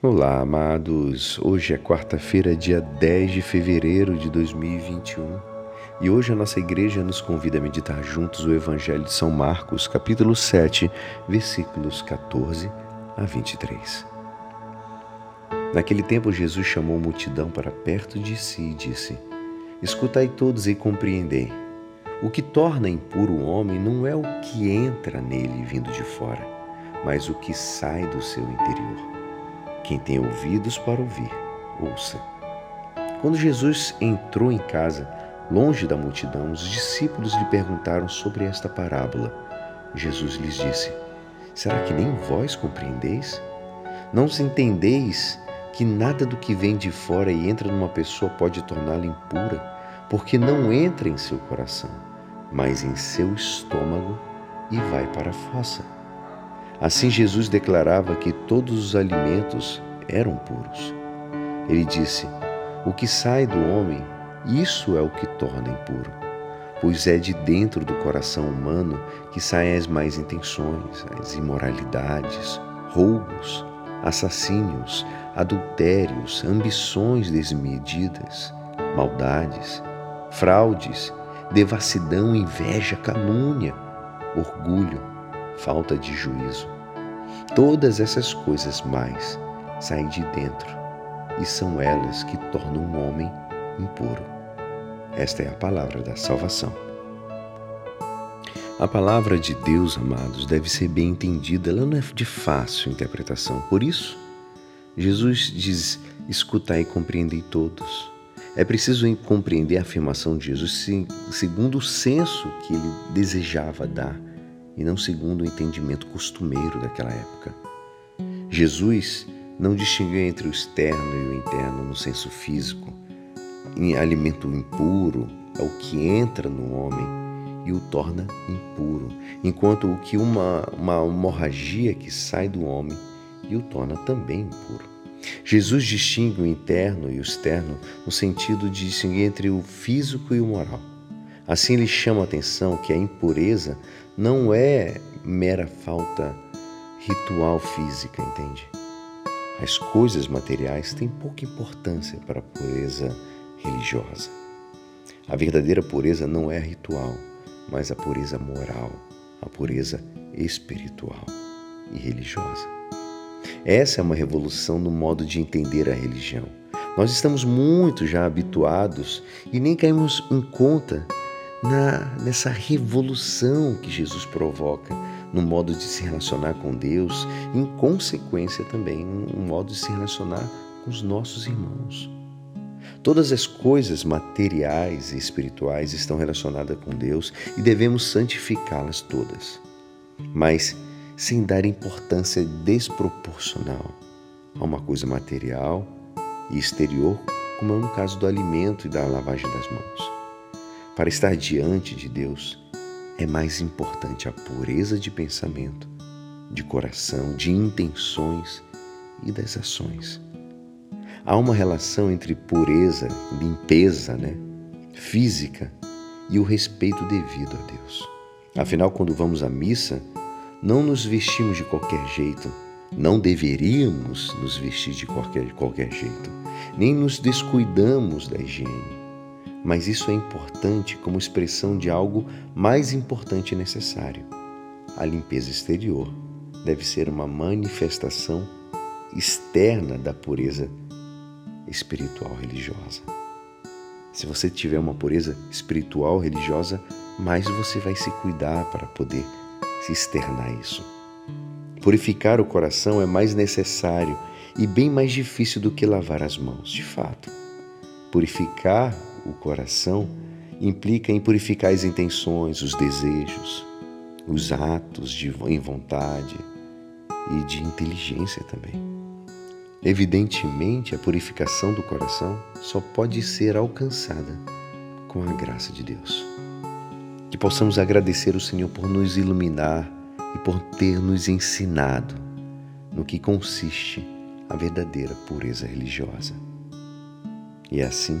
Olá, amados. Hoje é quarta-feira, dia 10 de fevereiro de 2021, e hoje a nossa igreja nos convida a meditar juntos o Evangelho de São Marcos, capítulo 7, versículos 14 a 23. Naquele tempo, Jesus chamou a multidão para perto de si e disse: Escutai todos e compreendei. O que torna impuro o homem não é o que entra nele vindo de fora, mas o que sai do seu interior. Quem tem ouvidos para ouvir, ouça. Quando Jesus entrou em casa, longe da multidão, os discípulos lhe perguntaram sobre esta parábola. Jesus lhes disse: Será que nem vós compreendeis? Não os entendeis que nada do que vem de fora e entra numa pessoa pode torná-la impura, porque não entra em seu coração, mas em seu estômago e vai para a fossa. Assim, Jesus declarava que todos os alimentos eram puros. Ele disse: O que sai do homem, isso é o que torna impuro, pois é de dentro do coração humano que saem as más intenções, as imoralidades, roubos, assassínios, adultérios, ambições desmedidas, maldades, fraudes, devassidão, inveja, calúnia, orgulho falta de juízo. Todas essas coisas mais saem de dentro e são elas que tornam um homem impuro. Esta é a palavra da salvação. A palavra de Deus, amados, deve ser bem entendida, ela não é de fácil interpretação. Por isso, Jesus diz: escutai e compreendei todos. É preciso compreender a afirmação de Jesus segundo o senso que ele desejava dar e não segundo o entendimento costumeiro daquela época. Jesus não distinguiu entre o externo e o interno no senso físico. Em alimento impuro é o que entra no homem e o torna impuro, enquanto o que uma, uma hemorragia que sai do homem e o torna também impuro. Jesus distingue o interno e o externo no sentido de distinguir entre o físico e o moral. Assim, ele chama a atenção que a impureza não é mera falta ritual física, entende? As coisas materiais têm pouca importância para a pureza religiosa. A verdadeira pureza não é ritual, mas a pureza moral, a pureza espiritual e religiosa. Essa é uma revolução no modo de entender a religião. Nós estamos muito já habituados e nem caímos em conta na, nessa revolução que Jesus provoca no modo de se relacionar com Deus, em consequência também no modo de se relacionar com os nossos irmãos. Todas as coisas materiais e espirituais estão relacionadas com Deus e devemos santificá-las todas, mas sem dar importância desproporcional a uma coisa material e exterior, como é no caso do alimento e da lavagem das mãos. Para estar diante de Deus, é mais importante a pureza de pensamento, de coração, de intenções e das ações. Há uma relação entre pureza, limpeza, né, física e o respeito devido a Deus. Afinal, quando vamos à missa, não nos vestimos de qualquer jeito, não deveríamos nos vestir de qualquer, de qualquer jeito, nem nos descuidamos da higiene mas isso é importante como expressão de algo mais importante e necessário. A limpeza exterior deve ser uma manifestação externa da pureza espiritual religiosa. Se você tiver uma pureza espiritual religiosa, mais você vai se cuidar para poder se externar isso. Purificar o coração é mais necessário e bem mais difícil do que lavar as mãos, de fato. Purificar o coração implica em purificar as intenções, os desejos, os atos de em vontade e de inteligência também. Evidentemente, a purificação do coração só pode ser alcançada com a graça de Deus. Que possamos agradecer o Senhor por nos iluminar e por ter nos ensinado no que consiste a verdadeira pureza religiosa. E é assim